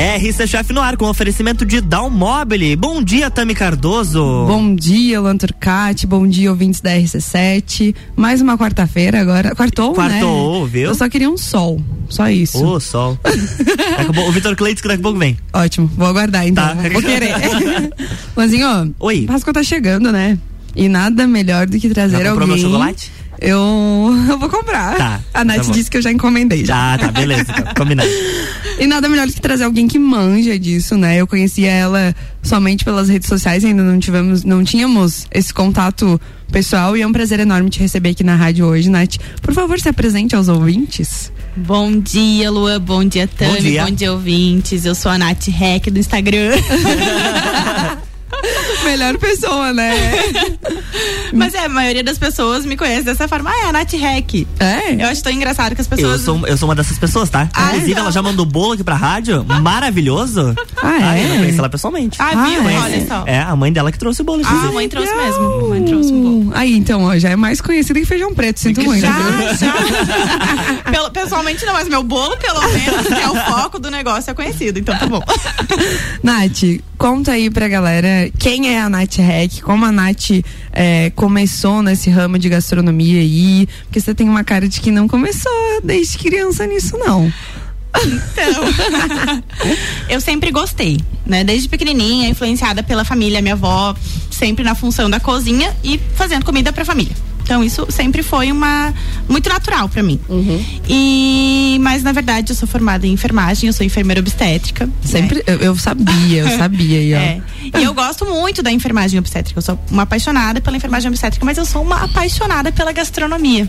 É, Rista Chef no ar com oferecimento de Dalmobile. Bom dia, Tami Cardoso. Bom dia, Luan Turcati. Bom dia, ouvintes da RC7. Mais uma quarta-feira agora. Quartou, Quartou, né? viu? Eu só queria um sol. Só isso. Ô, sol. A pouco- o Vitor Cleiton que daqui a pouco vem. Ótimo, vou aguardar então. Tá. Vou querer. Luanzinho, Oi. Páscoa tá chegando, né? E nada melhor do que trazer Já alguém. chocolate? Eu, eu vou comprar. Tá, A Nath tá disse que eu já encomendei. Já. Ah, tá, beleza. Então, combinado. E nada melhor do que trazer alguém que manja disso, né? Eu conhecia ela somente pelas redes sociais, ainda não tivemos, não tínhamos esse contato pessoal e é um prazer enorme te receber aqui na rádio hoje, Nath. Por favor, se apresente aos ouvintes. Bom dia, Lua. Bom dia, Tami. Bom dia. Bom dia, ouvintes. Eu sou a Nath Rec do Instagram. Melhor pessoa, né? Mas é, a maioria das pessoas me conhece dessa forma. Ah, é a Nath Rec. É? Eu acho tão engraçado que as Eu pessoas. sou, eu sou uma dessas pessoas, tá? Ah, Inclusive, não. ela já mandou bolo aqui pra rádio. Maravilhoso. Ah, Ah, eu não é? conheço ela pessoalmente. Ah, Ah, viu? é? Olha só. É, a mãe dela que trouxe o bolo, Ah, a mãe trouxe mesmo. A mãe trouxe um bolo. Aí, então, ó, já é mais conhecida que feijão preto, sinto muito. Já, já. Pelo- pessoalmente não, mas meu bolo, pelo menos, que é o foco do negócio, é conhecido. Então tá bom. Nath, conta aí pra galera quem é a Nath Rec, como a Nath é, começou nesse ramo de gastronomia aí, porque você tem uma cara de que não começou desde criança nisso, não. Então, eu sempre gostei, né? Desde pequenininha, influenciada pela família, minha avó, sempre na função da cozinha e fazendo comida pra família. Então isso sempre foi uma muito natural pra mim. E mas na verdade eu sou formada em enfermagem, eu sou enfermeira obstétrica. né? Sempre, eu, eu sabia, eu sabia ó. É. E eu gosto muito da enfermagem obstétrica. Eu sou uma apaixonada pela enfermagem obstétrica, mas eu sou uma apaixonada pela gastronomia.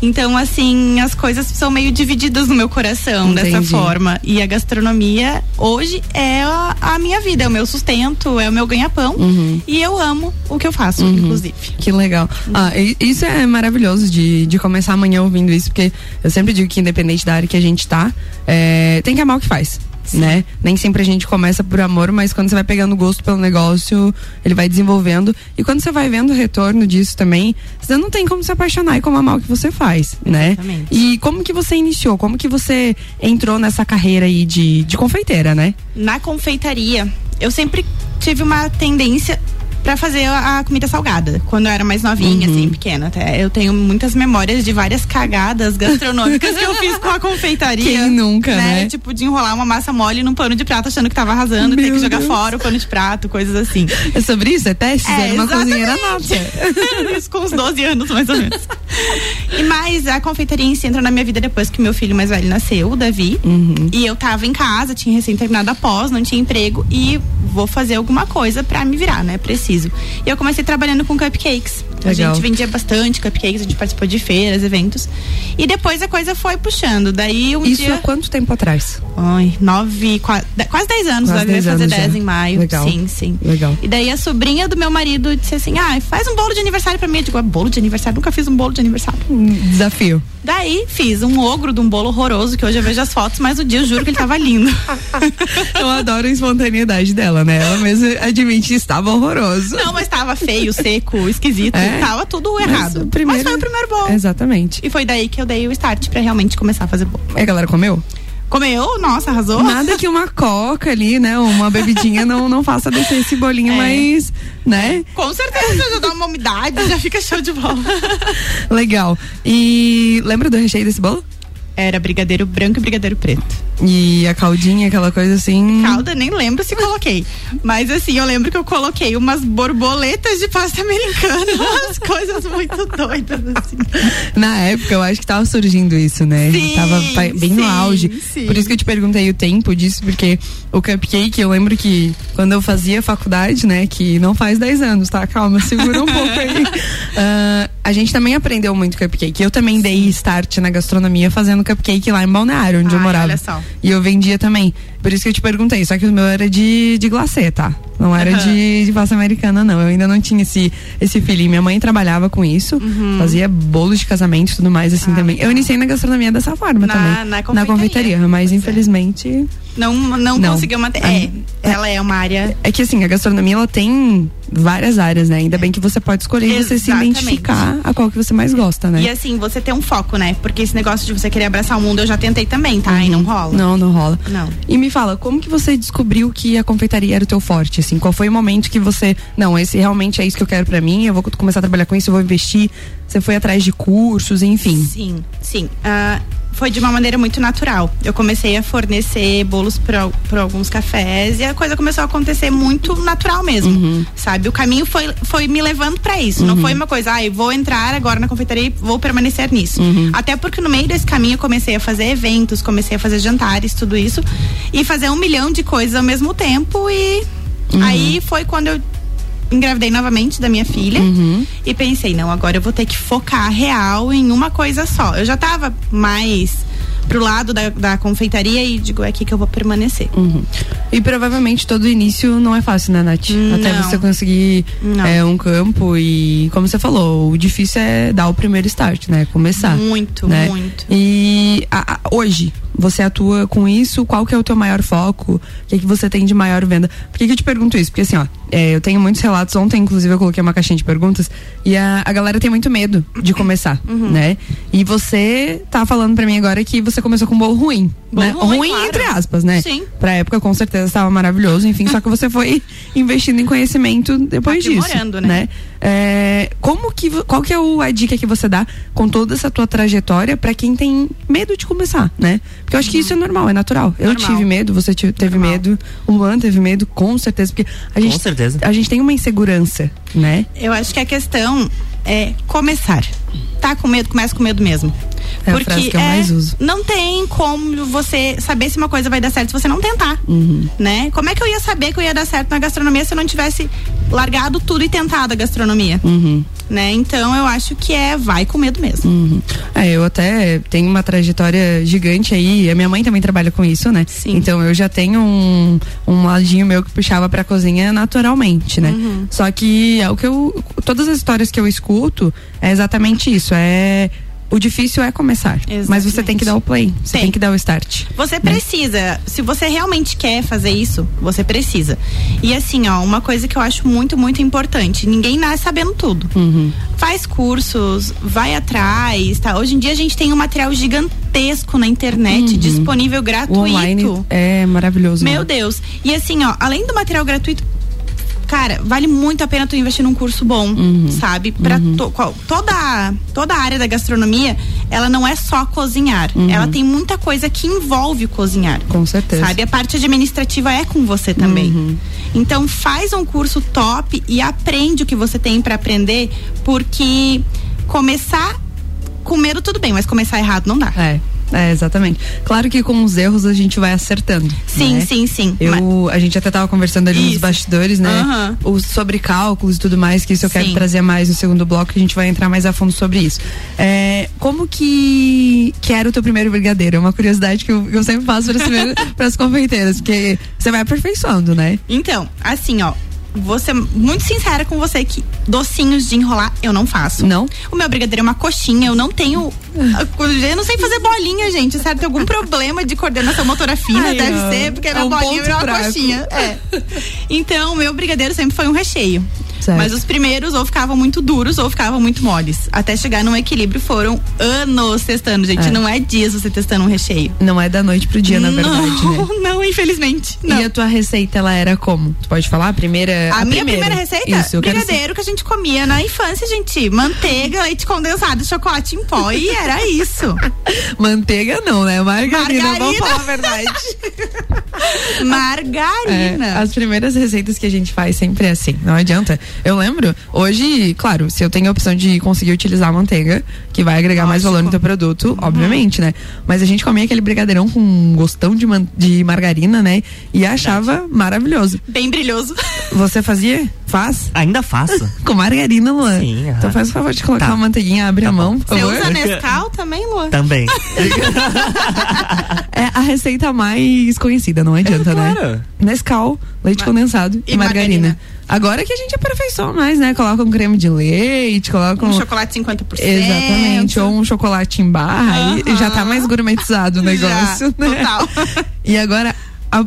Então, assim, as coisas são meio divididas no meu coração dessa Entendi. forma. E a gastronomia hoje é a, a minha vida, é o meu sustento, é o meu ganha-pão. Uhum. E eu amo o que eu faço, inclusive. Que legal. Ah, e- isso é maravilhoso de, de começar amanhã ouvindo isso, porque eu sempre digo que independente da área que a gente tá, é, tem que amar o que faz. Né? Nem sempre a gente começa por amor, mas quando você vai pegando gosto pelo negócio, ele vai desenvolvendo. E quando você vai vendo o retorno disso também, você não tem como se apaixonar e como amar o que você faz, né? Exatamente. E como que você iniciou? Como que você entrou nessa carreira aí de, de confeiteira, né? Na confeitaria, eu sempre tive uma tendência pra fazer a a comida salgada, quando eu era mais novinha, assim, pequena até. Eu tenho muitas memórias de várias cagadas gastronômicas que eu fiz com a confeitaria. Quem nunca, né? Tipo, de enrolar uma massa mole num pano de prato achando que tava arrasando, ter que jogar Deus. fora o pano de prato, coisas assim. É sobre isso? É testes? É, uma cozinheira nata. Isso com uns 12 anos, mais ou menos. E mais, a confeitaria em si entrou na minha vida depois que meu filho mais velho nasceu, o Davi. Uhum. E eu tava em casa, tinha recém terminado a pós, não tinha emprego e vou fazer alguma coisa pra me virar, né? Preciso. E eu comecei trabalhando com cupcakes. A Legal. gente vendia bastante cupcakes, a gente participou de feiras, eventos. E depois a coisa foi puxando. Daí um Isso dia. há quanto tempo atrás? Ai, nove, qua- de- quase 10 anos, Quase vai 10 fazer anos já. 10 em maio. Legal. Sim, sim. Legal. E daí a sobrinha do meu marido disse assim: ah, faz um bolo de aniversário pra mim. Eu digo, "Ah, bolo de aniversário? Nunca fiz um bolo de aniversário. Desafio. Daí fiz um ogro de um bolo horroroso, que hoje eu vejo as fotos, mas o dia eu juro que ele tava lindo. Eu adoro a espontaneidade dela, né? Ela mesma admite que estava horroroso. Não, mas tava feio, seco, esquisito, É? tava tudo Mas errado. primeiro- Mas foi o primeiro bolo. Exatamente. E foi daí que eu dei o start pra realmente começar a fazer bolo. E a galera comeu? Comeu? Nossa, arrasou? Nada que uma coca ali, né? Uma bebidinha não, não faça descer esse bolinho, É. mas, né? Com certeza, já dá uma umidade, já fica show de bola. Legal. E lembra do recheio desse bolo? Era brigadeiro branco e brigadeiro preto. E a caldinha, aquela coisa assim. Calda, nem lembro se coloquei. Mas assim, eu lembro que eu coloquei umas borboletas de pasta americana, umas coisas muito doidas, assim. Na época, eu acho que tava surgindo isso, né? Sim, tava bem no sim, auge. sim. Por isso que eu te perguntei o tempo disso, porque o cupcake, eu lembro que quando eu fazia faculdade, né? Que não faz 10 anos, tá? Calma, segura um pouco aí. Ah, a gente também aprendeu muito cupcake. Eu também dei start na gastronomia fazendo cupcake lá em Balneário, onde eu Ai, morava. olha só. E eu vendia também. Por isso que eu te perguntei. Só que o meu era de, de glacê, tá? Não era Aham. de, de pasta americana, não. Eu ainda não tinha esse, esse feeling. Minha mãe trabalhava com isso. Fazia bolos de casamento e tudo mais, assim Uhum. Ah, também. Eu iniciei na gastronomia dessa forma Na- também. na confeitaria. confeitaria. Mas é. infelizmente. Não, não, Não. conseguiu manter. Ah, É, ela é uma área. É que assim, a gastronomia ela tem várias áreas, né? Ainda bem que você pode escolher e você se identificar a qual que você mais gosta, né? E assim, você ter um foco, né? Porque esse negócio de você querer abraçar o mundo, eu já tentei também, tá? E não rola. Uhum. Não, não rola. Não. E me fala, como que você descobriu que a confeitaria era o teu forte, assim? Qual foi o momento que você, não, esse realmente é isso que eu quero pra mim, eu vou começar a trabalhar com isso, eu vou investir. Você foi atrás de cursos, enfim. Sim, sim. Ah, foi de uma maneira muito natural. Eu comecei a fornecer bolos para alguns cafés e a coisa começou a acontecer muito natural mesmo, Uhum. sabe? O caminho foi, foi me levando para isso. Não foi uma coisa, ah, vou entrar agora na confeitaria e vou permanecer nisso. Uhum. Até porque no meio desse caminho eu comecei a fazer eventos, comecei a fazer jantares, tudo isso e fazer um milhão de coisas ao mesmo tempo e Uhum. aí foi quando eu engravidei novamente da minha filha Uhum. e pensei, não, agora eu vou ter que focar real em uma coisa só. Eu já tava mais pro lado da, da confeitaria e digo, é aqui que eu vou permanecer. Uhum. E provavelmente todo início não é fácil, né, Nath? Até Não. você conseguir é, um campo e, como você falou, o difícil é dar o primeiro start, né? Começar. Muito, né? muito. E a- a- hoje, você atua com isso? Qual que é o teu maior foco? O que, que você tem de maior venda? Por que, que eu te pergunto isso? Porque assim, ó, é, eu tenho muitos relatos. Ontem, inclusive, eu coloquei uma caixinha de perguntas e a, a galera tem muito medo de começar, Uhum. né? E você tá falando pra mim agora que você começou com um bolo ruim, Bolo né? ruim, claro. entre aspas, né? Sim. Pra época, com certeza, estava maravilhoso, enfim, só que você foi investindo em conhecimento depois disso, né? né? É, como que, qual que é o- a dica que você dá com toda essa tua trajetória pra quem tem medo de começar, né? Porque eu acho que isso é normal, é natural. Eu Normal. tive medo, você te- teve Normal. medo, o Luan teve medo, com certeza, porque a gente, certeza. a gente tem uma insegurança, né? Eu acho que a questão é começar. Tá com medo, começa com medo mesmo. É a frase que eu mais uso. Não tem como você saber se uma coisa vai dar certo se você não tentar. Uhum. Né? Como é que eu ia saber que eu ia dar certo na gastronomia se eu não tivesse largado tudo e tentado a gastronomia? Uhum. Né? Então eu acho que é vai com medo mesmo. Uhum. É, eu até tenho uma trajetória gigante aí. A minha mãe também trabalha com isso, né? Sim. Então eu já tenho um, um ladinho meu que puxava pra cozinha naturalmente, né? Uhum. Só que é o que eu. Todas as histórias que eu escuto é exatamente isso. É. O difícil é começar. Mas você tem que dar o play. Você tem, Tem. que dar o start. Você precisa, se você realmente quer fazer isso, você precisa. E assim, ó, uma coisa que eu acho muito, muito importante: ninguém nasce sabendo tudo. Uhum. Faz cursos, vai atrás, tá? Hoje em dia a gente tem um material gigantesco na internet, disponível O gratuito. online é maravilhoso. Meu né? Deus. E assim, ó, além do material gratuito, cara, vale muito a pena tu investir num curso bom, Uhum. sabe? Pra to- qual- toda, toda a área da gastronomia, ela não é só cozinhar. Ela tem muita coisa que envolve cozinhar. Uhum. Com certeza. Sabe? A parte administrativa é com você também. Uhum. Então faz um curso top e aprende o que você tem pra aprender, porque começar com medo tudo bem, mas começar errado não dá. É. É, exatamente. Claro que com os erros a gente vai acertando. Sim, né? sim, sim. Eu, a gente até tava conversando ali nos Isso. bastidores, né? Aham. O, sobre cálculos e tudo mais, que isso eu quero Sim. trazer mais no segundo bloco, que a gente vai entrar mais a fundo sobre isso. É, como que, que era o teu primeiro brigadeiro? É uma curiosidade que eu, eu sempre faço para as confeiteiras, porque você vai aperfeiçoando, né? Então, assim, ó. Vou ser muito sincera com você que docinhos de enrolar eu não faço. Não? O meu brigadeiro é uma coxinha, eu não tenho. Eu não sei fazer bolinha, gente. Certo? Tem algum problema de coordenação motora fina, Ai, deve ó. ser, porque É minha um bolinha virou uma fraco. coxinha. É. Então, o meu brigadeiro sempre foi um recheio. Certo. Mas os primeiros ou ficavam muito duros ou ficavam muito moles. Até chegar num equilíbrio foram anos testando, gente. É. Não é dias você testando um recheio. Não é da noite pro dia, na verdade, não, né? não, infelizmente. Não. E a tua receita, ela era como? Tu pode falar? A primeira. A, minha primeira receita? Isso, eu brigadeiro que a gente comia na infância, gente. Manteiga, leite condensado, chocolate em pó. E era isso. Manteiga não, né? Margarina, vamos Margarina. falar a verdade. É, Margarina. as primeiras receitas que a gente faz sempre é assim, não adianta. Eu lembro, hoje, claro, se eu tenho a opção de conseguir utilizar a manteiga, que vai agregar mais valor no teu produto, obviamente, né? Mas a gente comia aquele brigadeirão com um gostão de, man- de margarina, né? E achava maravilhoso. Bem brilhoso. Você fazia? Faz? Ainda faço. Com margarina, Luan. Sim. Então faz o favor de colocar Tá. uma manteiguinha, abre Tá a mão, por Você favor. usa Nescau também, Luan? Também. É a receita mais conhecida, não adianta, É, claro. né? Nescau, leite Ma- condensado e, e margarina. margarina. Agora que a gente aperfeiçoa mais, né? Coloca um creme de leite, coloca um. Um chocolate 50%. Exatamente, ou um chocolate em barra e Aham. já tá mais gourmetizado o negócio, Já, né? total. E agora,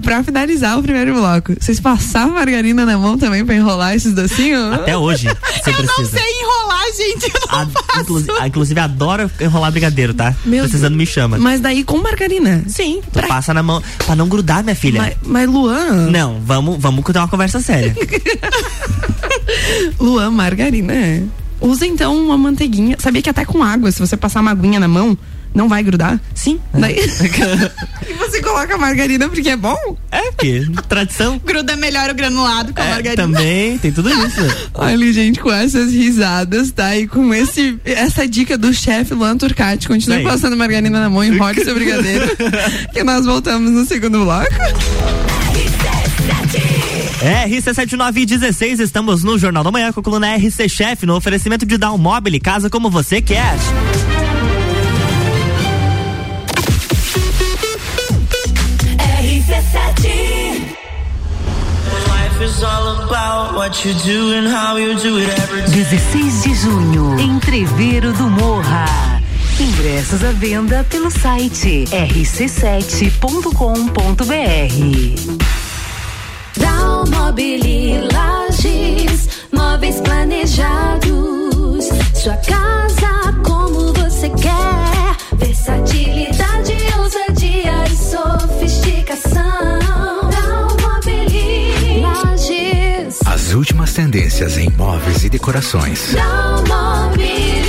pra finalizar o primeiro bloco, vocês passavam margarina na mão também pra enrolar esses docinhos? Até hoje, você eu precisa. não sei enrolar, gente. Eu não A, faço. inclusive, a- inclusive, adoro enrolar brigadeiro, tá? Meu Precisando me chama. Mas daí com margarina. Sim, tu passa na mão pra não grudar, minha filha. Mas, mas Luan, Não, vamos, vamos ter uma conversa séria. Luan, margarina. é. Usa então uma manteiguinha. Sabia que até com água, se você passar uma aguinha na mão, não vai grudar? Sim. Daí... e você coloca margarina porque é bom? É, porque tradição. Gruda melhor o granulado com a É, margarina. também, tem tudo isso. Olha, gente, com essas risadas, tá? E com esse, essa dica do chefe Luan Turcati, continue passando margarina na mão e enrole seu brigadeiro. que nós voltamos no segundo bloco. RC7916, estamos no Jornal da Manhã com a coluna RC Chef, no oferecimento de Down Mobile, casa como você quer. 16 de junho, Entreveiro do Morra. Ingressos à venda pelo site rc7.com.br. Dalmobile Lages, móveis planejados. Sua casa últimas tendências em móveis e decorações. Dalmobile.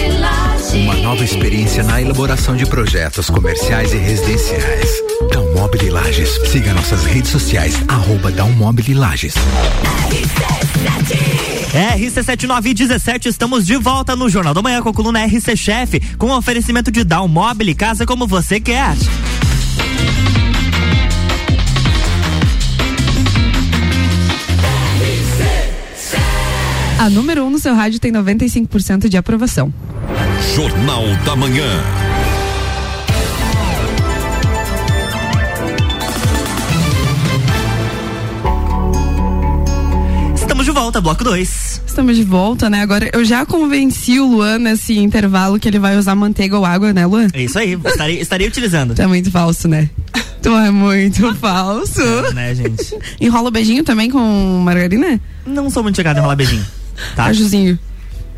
Uma nova experiência na elaboração de projetos comerciais e residenciais. Dalmobile Lages. Siga nossas redes sociais, arroba Dalmobile Lages. RC7917, estamos de volta no Jornal da Manhã com a coluna RC Chef, com oferecimento de Down Mobile, casa como você quer. A número 1 um no seu rádio tem 95% de aprovação. Jornal da Manhã. Estamos de volta, bloco 2. Estamos de volta, né? Agora eu já convenci o Luan nesse intervalo que ele vai usar manteiga ou água, né, Luan? É isso aí, estarei, estarei utilizando. Tu é muito falso, né? Tu é muito falso. Né, gente? Enrola o beijinho também com margarina? Não sou muito chegado em rolar beijinho. Tá? Cajuzinho.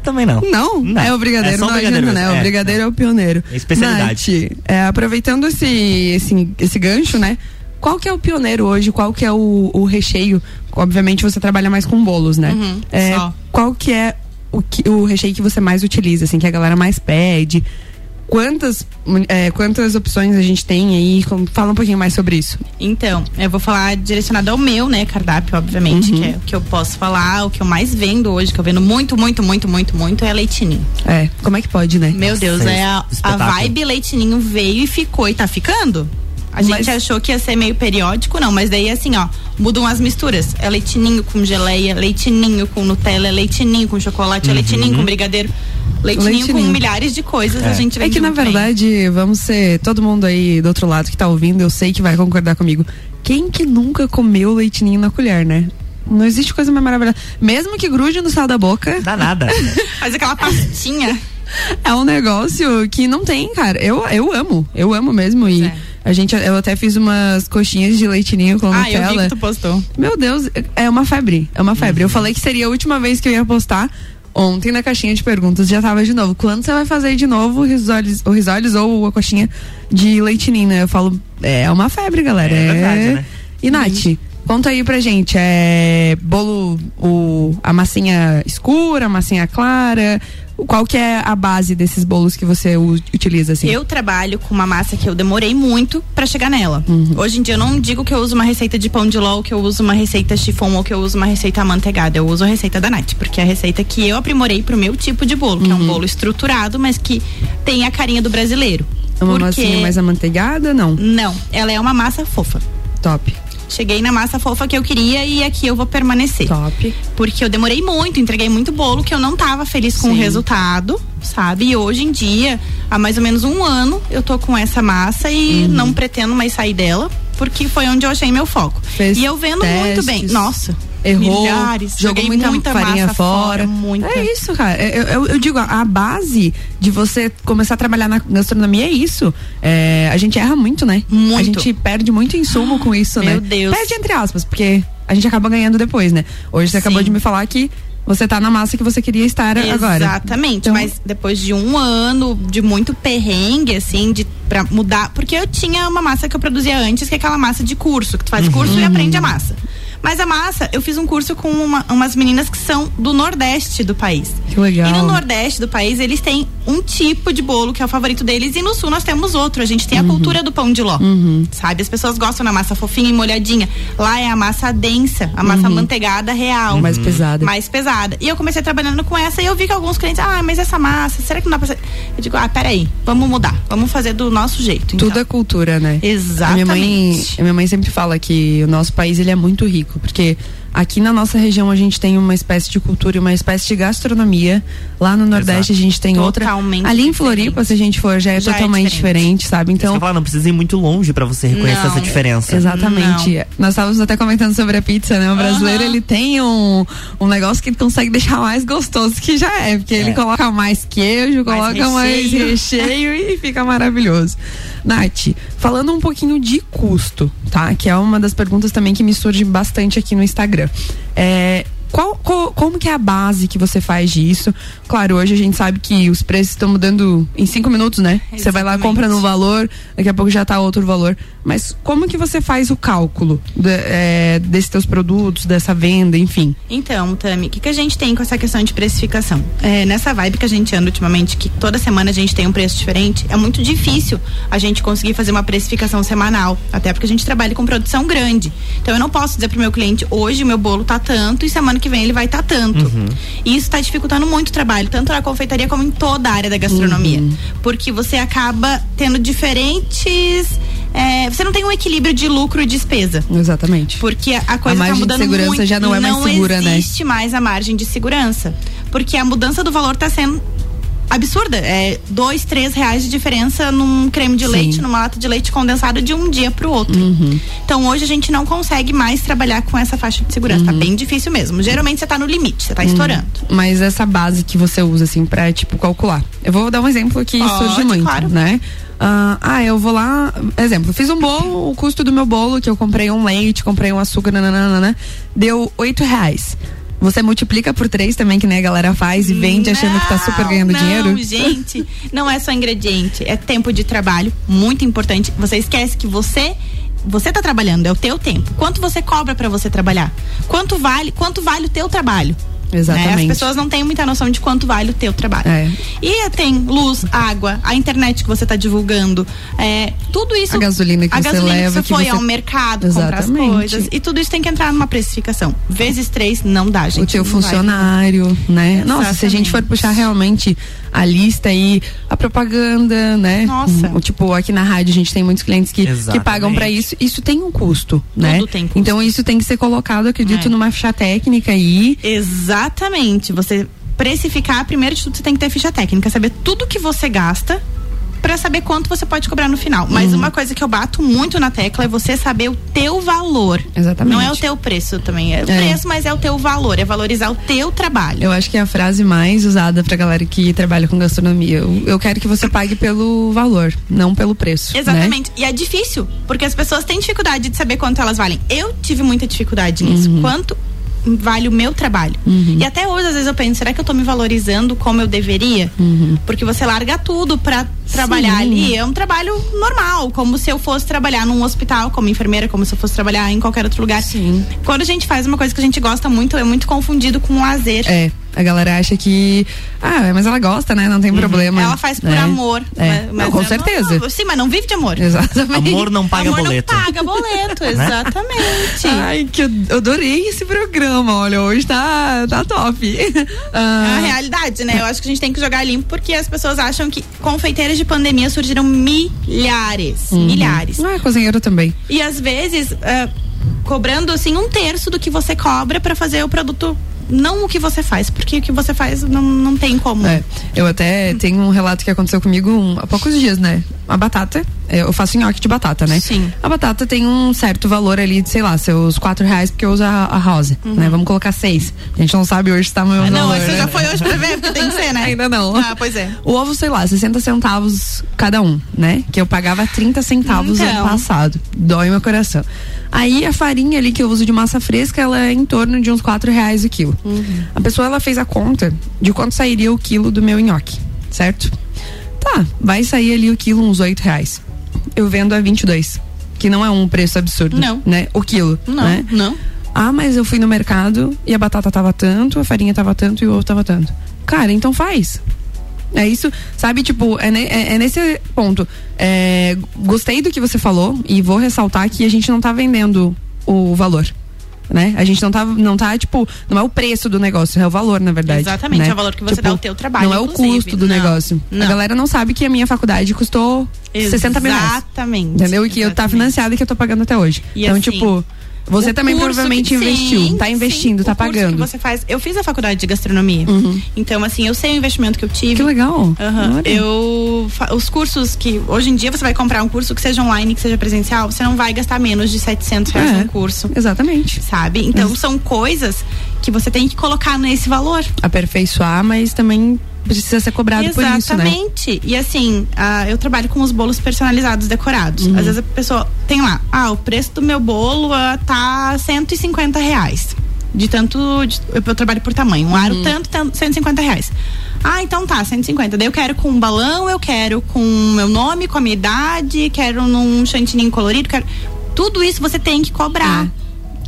Também não. Não, Não. é o brigadeiro, É só o não brigadeiro adianta, né? mesmo. O É, brigadeiro é, o pioneiro. É especialidade. Nath, é, aproveitando esse, esse, esse gancho, né? Qual que é o pioneiro hoje? Qual que é o, o recheio? Obviamente você trabalha mais com bolos, né? Uhum, É, só. qual que é o, que, o recheio que você mais utiliza, assim, que a galera mais pede? Quantas, é, quantas opções a gente tem aí? Com- Fala um pouquinho mais sobre isso. Então, eu vou falar direcionado ao meu, né, cardápio, obviamente, Uhum. que é o que eu posso falar, o que eu mais vendo hoje, que eu vendo muito, muito, muito, muito, muito, é leitinho. É, como é que pode, né? Meu Deus, Nossa, é a, a vibe leitinho veio e ficou e tá ficando. A Mas- gente achou que ia ser meio periódico, não, mas daí assim, ó, mudam as misturas. É leitinho com geleia, leitinho com Nutella, leitinho com chocolate, é leitinho com brigadeiro, leitinho, com Leitinho. milhares de coisas. A gente É vende que na muito bem. verdade, vamos ser todo mundo aí do outro lado que tá ouvindo, eu sei que vai concordar comigo. Quem que nunca comeu leitinho na colher, né? Não existe coisa mais maravilhosa. Mesmo que grude no sal da boca, Dá nada. Faz aquela pastinha. É um negócio que não tem, cara. Eu, eu amo, eu amo mesmo. E É. a gente, eu até fiz umas coxinhas de leitinho com ah, eu vi Nutella. que tu postou. Meu Deus, é uma febre. É uma febre. Eu falei que seria a última vez que eu ia postar. Ontem na caixinha de perguntas já tava de novo. Quando você vai fazer de novo o risoles, o risoles ou a coxinha de leitinho, né? Eu falo, é uma febre, galera. É verdade, né? E Nath, conta aí pra gente, é bolo, o, a massinha escura, a massinha clara, qual que é a base desses bolos que você utiliza, assim? Eu trabalho com uma massa que eu demorei muito pra chegar nela. Uhum. Hoje em dia eu não digo que eu uso uma receita de pão de ló, que eu uso uma receita chifon ou que eu uso uma receita amanteigada. Eu uso a receita da Nath, porque é a receita que eu aprimorei pro meu tipo de bolo, que é Uhum. um bolo estruturado, mas que tem a carinha do brasileiro. É uma porque massinha mais amanteigada? Não. não, ela é uma massa fofa. Top. Cheguei na massa fofa que eu queria e aqui eu vou permanecer. Top. Porque eu demorei muito, entreguei muito bolo que eu não tava feliz com o Sim. resultado, sabe? E hoje em dia, há mais ou menos um ano, eu tô com essa massa e Uhum. não pretendo mais sair dela, porque foi onde eu achei meu foco. Fez e eu vendo muito bem. testes. Nossa, errou, Milhares. jogou muita, muita farinha fora. fora, muita. É isso, cara. Eu, eu- eu digo, a base de você começar a trabalhar na gastronomia é isso. É, a gente erra muito, né? Muito. A gente perde muito insumo com isso, né? Meu Deus. Perde entre aspas, porque a gente acaba ganhando depois, né? Hoje você acabou Sim. de me falar que você tá na massa que você queria estar agora. Exatamente, Então- mas depois de um ano de muito perrengue, assim, de pra mudar, porque eu tinha uma massa que eu produzia antes, que é aquela massa de curso, que tu faz curso e aprende a massa. Mas a massa, eu fiz um curso com uma- umas meninas que são do Nordeste do país. Que legal. E no Nordeste do país, eles têm um tipo de bolo que é o favorito deles, e no Sul nós temos outro. A gente tem a cultura do pão de ló. Sabe? As pessoas gostam da massa fofinha e molhadinha. Lá é a massa densa, a massa manteigada real. Mais pesada. Mais pesada. E eu comecei trabalhando com essa e eu vi que alguns clientes, ah, mas essa massa, será que não dá pra ser? Eu digo, ah, peraí, vamos mudar. Vamos fazer do nosso jeito. Tudo então. é cultura, né? Exatamente. A minha mãe, a minha mãe sempre fala que o nosso país ele é muito rico, porque aqui na nossa região a gente tem uma espécie de cultura e uma espécie de gastronomia. Lá no Nordeste a gente tem outra. Totalmente Ali em diferente. Floripa, se a gente for, já é Já é totalmente diferente. diferente, sabe? Então, falar, não precisa ir muito longe pra você reconhecer Não. essa diferença. Exatamente. Nós estávamos até comentando sobre a pizza, né? O brasileiro, ele tem um, um negócio que ele consegue deixar mais gostoso que já é, porque ele coloca mais queijo, coloca mais recheio. recheio e fica maravilhoso. Nath, falando um pouquinho de custo, tá? Que é uma das perguntas também que me surge bastante aqui no Instagram. É, qual, co- como que é a base que você faz disso? Claro, hoje a gente sabe que os preços estão mudando em cinco minutos, né? Você vai lá, Exatamente. compra no valor, daqui a pouco já tá outro valor. Mas como que você faz o cálculo de- é, desses teus produtos, dessa venda, enfim? Então, Tami, o que, que a gente tem com essa questão de precificação? É, nessa vibe que a gente anda ultimamente, que toda semana a gente tem um preço diferente, é muito difícil a gente conseguir fazer uma precificação semanal. Até porque a gente trabalha com produção grande. Então eu não posso dizer pro meu cliente, hoje o meu bolo tá tanto e semana que vem ele vai tá tanto. E isso tá dificultando muito o trabalho, tanto na confeitaria como em toda a área da gastronomia. Porque você acaba tendo diferentes. é, você não tem um equilíbrio de lucro e despesa. Exatamente. Porque a coisa margem tá de mudando segurança muito. já não é mais segura, né? Não existe mais a margem de segurança. Porque a mudança do valor tá sendo absurda. É dois, três reais de diferença num creme de Sim. leite, numa lata de leite condensado de um dia pro outro. Uhum. Então hoje a gente não consegue mais trabalhar com essa faixa de segurança. Uhum. Tá bem difícil mesmo. Geralmente você tá no limite, você tá estourando. Mas essa base que você usa, assim, pra, tipo, calcular. Eu vou dar um exemplo que Pode, surge muito, claro. né? Ah, ah, eu vou lá, exemplo, fiz um bolo, o custo do meu bolo, que eu comprei um leite, comprei um açúcar, nananana, deu oito reais. Você multiplica por três também, que nem a galera faz e vende achando que tá super ganhando não, dinheiro? gente, não é só ingrediente, é tempo de trabalho, muito importante. Você esquece que você você tá trabalhando, é o teu tempo. Quanto você cobra pra você trabalhar? Quanto vale, quanto vale o teu trabalho? Exatamente. Né? As pessoas não têm muita noção de quanto vale o teu trabalho. É. E tem luz, água, a internet que você está divulgando, é, tudo isso. A gasolina que a você gasolina leva, que que você foi você- ao mercado comprar as Exatamente. coisas. E tudo isso tem que entrar numa precificação. Vezes três não dá, gente. o teu não vai. funcionário, né? Nossa, se a gente for Exatamente. puxar realmente a lista aí, a propaganda, né? Nossa. Hum, Tipo, aqui na rádio a gente tem muitos clientes que, que Exatamente. pagam pra isso. Isso tem um custo, né? tem custo. Então isso tem que ser colocado, acredito, É. numa ficha técnica aí. Exatamente. Você precificar, primeiro de tudo, você tem que ter ficha técnica, saber tudo que você gasta para saber quanto você pode cobrar no final. Mas uma coisa que eu bato muito na tecla é você saber o teu valor. Exatamente. Não é o teu preço também. É o É. preço, mas é o teu valor. É valorizar o teu trabalho. Eu acho que é a frase mais usada pra galera que trabalha com gastronomia. Eu, eu quero que você pague pelo valor, não pelo preço. né? Exatamente. E é difícil, porque as pessoas têm dificuldade de saber quanto elas valem. Eu tive muita dificuldade nisso. Uhum. Quanto vale o meu trabalho? E até hoje, às vezes, eu penso, será que eu tô me valorizando como eu deveria? Porque você larga tudo pra trabalhar Uhum. Sim. ali. É um trabalho normal, como se eu fosse trabalhar num hospital como enfermeira, como se eu fosse trabalhar em qualquer outro lugar. Sim. Quando a gente faz uma coisa que a gente gosta muito, é muito confundido com lazer. É, a galera acha que. Ah, mas ela gosta, né? Não tem problema. Ela faz por né? amor. É. mas- Não, com certeza. não- sim, mas não vive de amor. Exatamente. Amor não paga amor boleto. não paga boleto, exatamente. Ai, que eu eu adorei esse programa. Olha, hoje tá, tá top. É a realidade, né? Eu acho que a gente tem que jogar limpo porque as pessoas acham que confeiteiras de pandemia surgiram milhares. Milhares. Ah, cozinheiro também. E às vezes, ah, cobrando assim um terço do que você cobra pra fazer o produto. Não o que você faz, porque o que você faz não, não tem como. É, eu até tenho um relato que aconteceu comigo um- há poucos dias, né? A batata é, eu faço nhoque de batata, né? Sim. A batata tem um certo valor ali de, sei lá, seus quatro reais, porque eu uso a, a rosa, né? Vamos colocar seis. A gente não sabe hoje se tá meu Ah, não, você né? já foi hoje pra ver, porque tem que ser, né? Ainda não. Ah, pois é. O ovo, sei lá, 60 centavos cada um, né? Que eu pagava 30 centavos Então. ano passado. Dói meu coração. Aí a farinha ali que eu uso de massa fresca, ela é em torno de uns 4 reais o quilo. A pessoa, ela fez a conta de quanto sairia o quilo do meu nhoque, certo? Tá, vai sair ali o quilo uns 8 reais. Eu vendo a 22, que não é um preço absurdo. Não. Né? O quilo, Não, né? não. Ah, mas eu fui no mercado e a batata tava tanto, a farinha tava tanto e o ovo tava tanto. Cara, então faz. É isso, sabe? Tipo, é, ne- é- é nesse ponto. É, gostei do que você falou e vou ressaltar que a gente não tá vendendo o valor. Né? A gente não tá, não tá, tipo, não é o preço do negócio, é o valor, na verdade. Exatamente, né? é o valor que você Tipo, dá ao teu trabalho, Não é o custo do Não, negócio. A não. galera não sabe que a minha faculdade custou 60 mil reais. Exatamente. Entendeu? E que eu tá exatamente. financiada e que eu tô pagando até hoje. E então, assim, tipo, você O também provavelmente que- investiu. sim, tá investindo, sim, tá pagando. Uhum. você faz. Eu fiz a faculdade de gastronomia. Então, assim, eu sei o investimento que eu tive. Que legal. Olha. Eu os cursos que hoje em dia você vai comprar um curso que seja online, que seja presencial, você não vai gastar menos de 700 reais É. num curso, Exatamente. sabe? Então são coisas que você tem que colocar nesse valor. Aperfeiçoar, mas também precisa ser cobrado por isso, né? Exatamente. E assim, ah, eu trabalho com os bolos personalizados decorados. Uhum. Às vezes a pessoa tem lá, ah, o preço do meu bolo ah, tá 150 reais. De tanto. de- eu, eu trabalho por tamanho. Um Uhum. aro tanto, tanto, 150 reais. Ah, então tá, 150. Daí eu quero com um balão, eu quero com meu nome, com a minha idade, quero num chantininho colorido, quero. Tudo isso você tem que cobrar.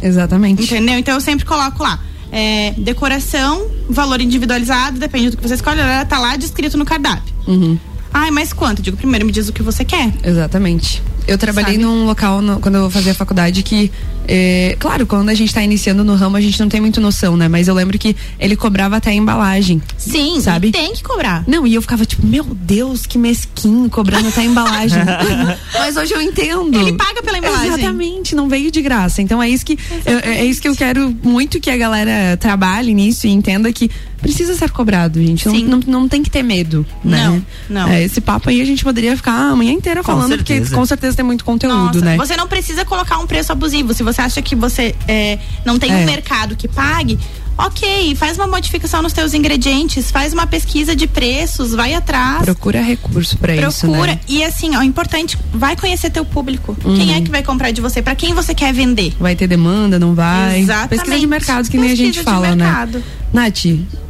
Exatamente. Entendeu? Então eu sempre coloco lá. É, decoração, valor individualizado, depende do que você escolhe, ela tá lá descrito no cardápio. Uhum. Ai, mas quanto? Eu digo, primeiro me diz o que você quer. Exatamente. Eu trabalhei Sabe? num local no- quando eu fazia faculdade que, é, claro, quando a gente tá iniciando no ramo, a gente não tem muito noção, né? Mas eu lembro que ele cobrava até a embalagem. Sim, Sabe? tem que cobrar. Não, e eu ficava tipo, meu Deus, que mesquinho, cobrando até a embalagem. Mas hoje eu entendo. Ele paga pela embalagem. Exatamente, não veio de graça. Então é isso que eu- é isso que eu quero muito que a galera trabalhe nisso e entenda que precisa ser cobrado, gente. Não, não, não tem que ter medo. Né? Não, não. É, esse papo aí a gente poderia ficar a manhã inteira Com falando, certeza. porque com certeza tem muito conteúdo, Nossa, né? você não precisa colocar um preço abusivo. Se você acha que você é, não tem É. um mercado que pague, ok, faz uma modificação nos teus ingredientes, faz uma pesquisa de preços, vai atrás. Procura recurso pra isso, Procura. né? E assim, ó, importante, vai conhecer teu público. Quem é que vai comprar de você? Pra quem você quer vender? Vai ter demanda, não vai? Exatamente. Pesquisa de mercado, que nem a Pesquisa gente de fala, né? mercado. Nath,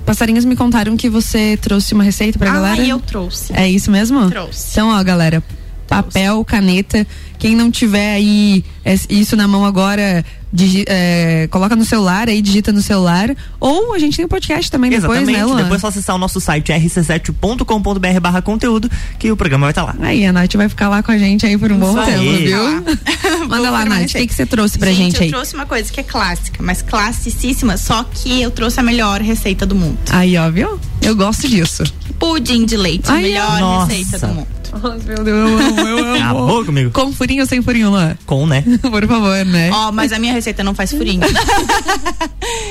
passarinhos me contaram que você trouxe uma receita pra ah, galera. eu trouxe. É isso mesmo? Trouxe. Então, ó, galera, papel, caneta. Quem não tiver aí isso na mão agora, digi- é, coloca no celular aí, digita no celular. Ou a gente tem o podcast também depois, Exatamente. né, Luan? Depois é só acessar o nosso site rc7.com.br barra conteúdo que o programa vai estar lá. Aí, a Nath vai ficar lá com a gente aí por um bom tempo, viu? Manda lá, Nath, o que, que você trouxe pra gente, eu aí? trouxe uma coisa que é clássica, mas classicíssima, só que eu trouxe a melhor receita do mundo. Aí, ó, viu? Eu gosto disso. Pudim de leite, a Ai, melhor nossa. receita do mundo. Nossa, meu Deus, eu amo, eu amo. Acabou comigo. Com furinho ou sem furinho, Luan? Com, né? Por favor, né? Ó, mas a minha receita não faz furinho.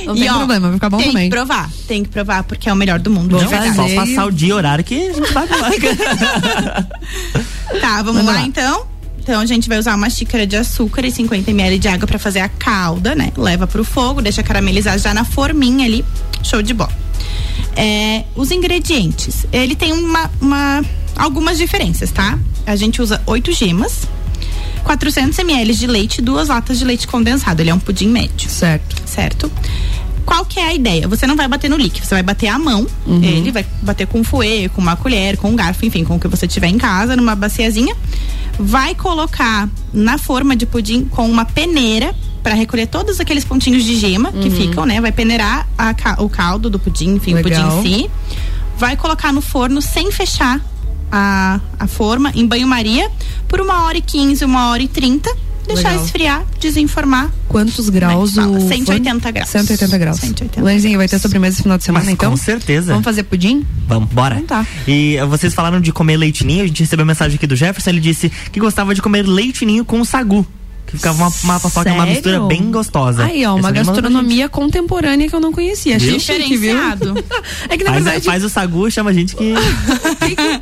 Não E, tem ó, problema, vai ficar bom tem também. que provar, tem que provar, porque é o melhor do mundo. Não, é verdade. só fazer. passar o dia e horário que a gente vai lá. Tá, vamos Manda lá, lá. então. Então a gente vai usar uma xícara de açúcar e 50 ml de água pra fazer a calda, né? Leva pro fogo, deixa caramelizar já na forminha ali. Show de bola. É, os ingredientes. Ele tem uma, uma- algumas diferenças, tá? A gente usa oito gemas, 400 ml de leite e duas latas de leite condensado. Ele é um pudim médio Certo. certo? Qual que é a ideia? Você não vai bater no líquido, você vai bater à mão. Uhum. Ele vai bater com um fouet, com uma colher, com um garfo, enfim, com o que você tiver em casa, numa baciazinha. Vai colocar na forma de pudim com uma peneira para recolher todos aqueles pontinhos de gema que ficam, né? Vai peneirar a o caldo do pudim, enfim, Legal. o pudim em si. Vai colocar no forno sem fechar a, a forma em banho-maria por uma hora e quinze, uma hora e trinta. Deixar Legal. esfriar, desenformar Quantos graus é fala? 180 forno? graus. 180 graus. 180 Luizinho, vai ter sobremesa esse final de semana, Mas então? com certeza. Vamos fazer pudim? Vamos, bora. Então tá. E eh, vocês falaram de comer leitinho, a gente recebeu mensagem aqui do Jefferson, ele disse que gostava de comer leitinho com sagu. Ficava uma, uma paçoca, uma Sério? mistura bem gostosa. Aí, ó, Essa uma pra gastronomia contemporânea que eu não conhecia. Achei chique, viu? Diferenciado. É que na Faz, verdade, faz o sagu, chama a gente que.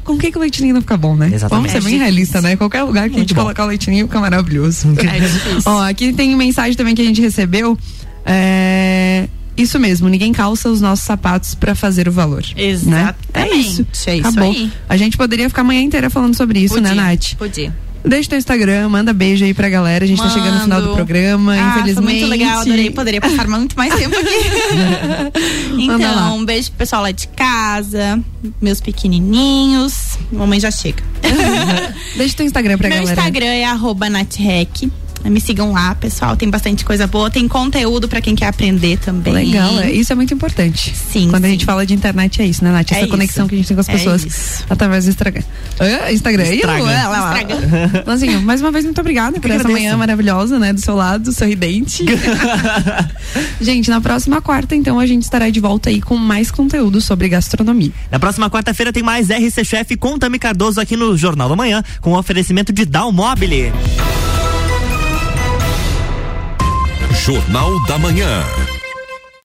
com que, que o leitinho não fica bom, né? Exatamente. Vamos ser bem realista, né? Qualquer lugar que a gente Muito bom. colocar o leitinho fica maravilhoso. É difícil. Ó, aqui tem mensagem também que a gente recebeu. É. Isso mesmo, ninguém calça os nossos sapatos pra fazer o valor. Né? Exatamente, É isso. é isso Acabou. aí. A gente poderia ficar a manhã inteira falando sobre isso, Podia, né, Nath? Podia. Deixa teu Instagram, manda beijo aí pra galera. A gente tá chegando no final do Mando. programa, Ah, infelizmente. Muito legal, adorei. Poderia passar muito mais tempo aqui. Então, um beijo pro pessoal lá de casa, meus pequenininhos. Mamãe já chega. Deixa teu Instagram pra Meu galera. Instagram é arroba natrec. Me sigam lá, pessoal. Tem bastante coisa boa. Tem conteúdo pra quem quer aprender também. Legal, é, isso é muito importante. Sim, Quando a sim. gente fala de internet é isso, né, Nath? É Essa conexão isso. que a gente tem com as É pessoas isso. através do Instagram. Ah, Instagram. Ih, Estraga. lá, lá, lá. Estraga. Lanzinho, mais uma vez, muito obrigada por essa manhã maravilhosa, né? Do seu lado, sorridente. gente, na próxima quarta, então, a gente estará de volta aí com mais conteúdo sobre gastronomia. Na próxima quarta-feira tem mais RC Chef com Tami Cardoso aqui no Jornal da Manhã, com oferecimento de Dalmobile. Jornal da Manhã.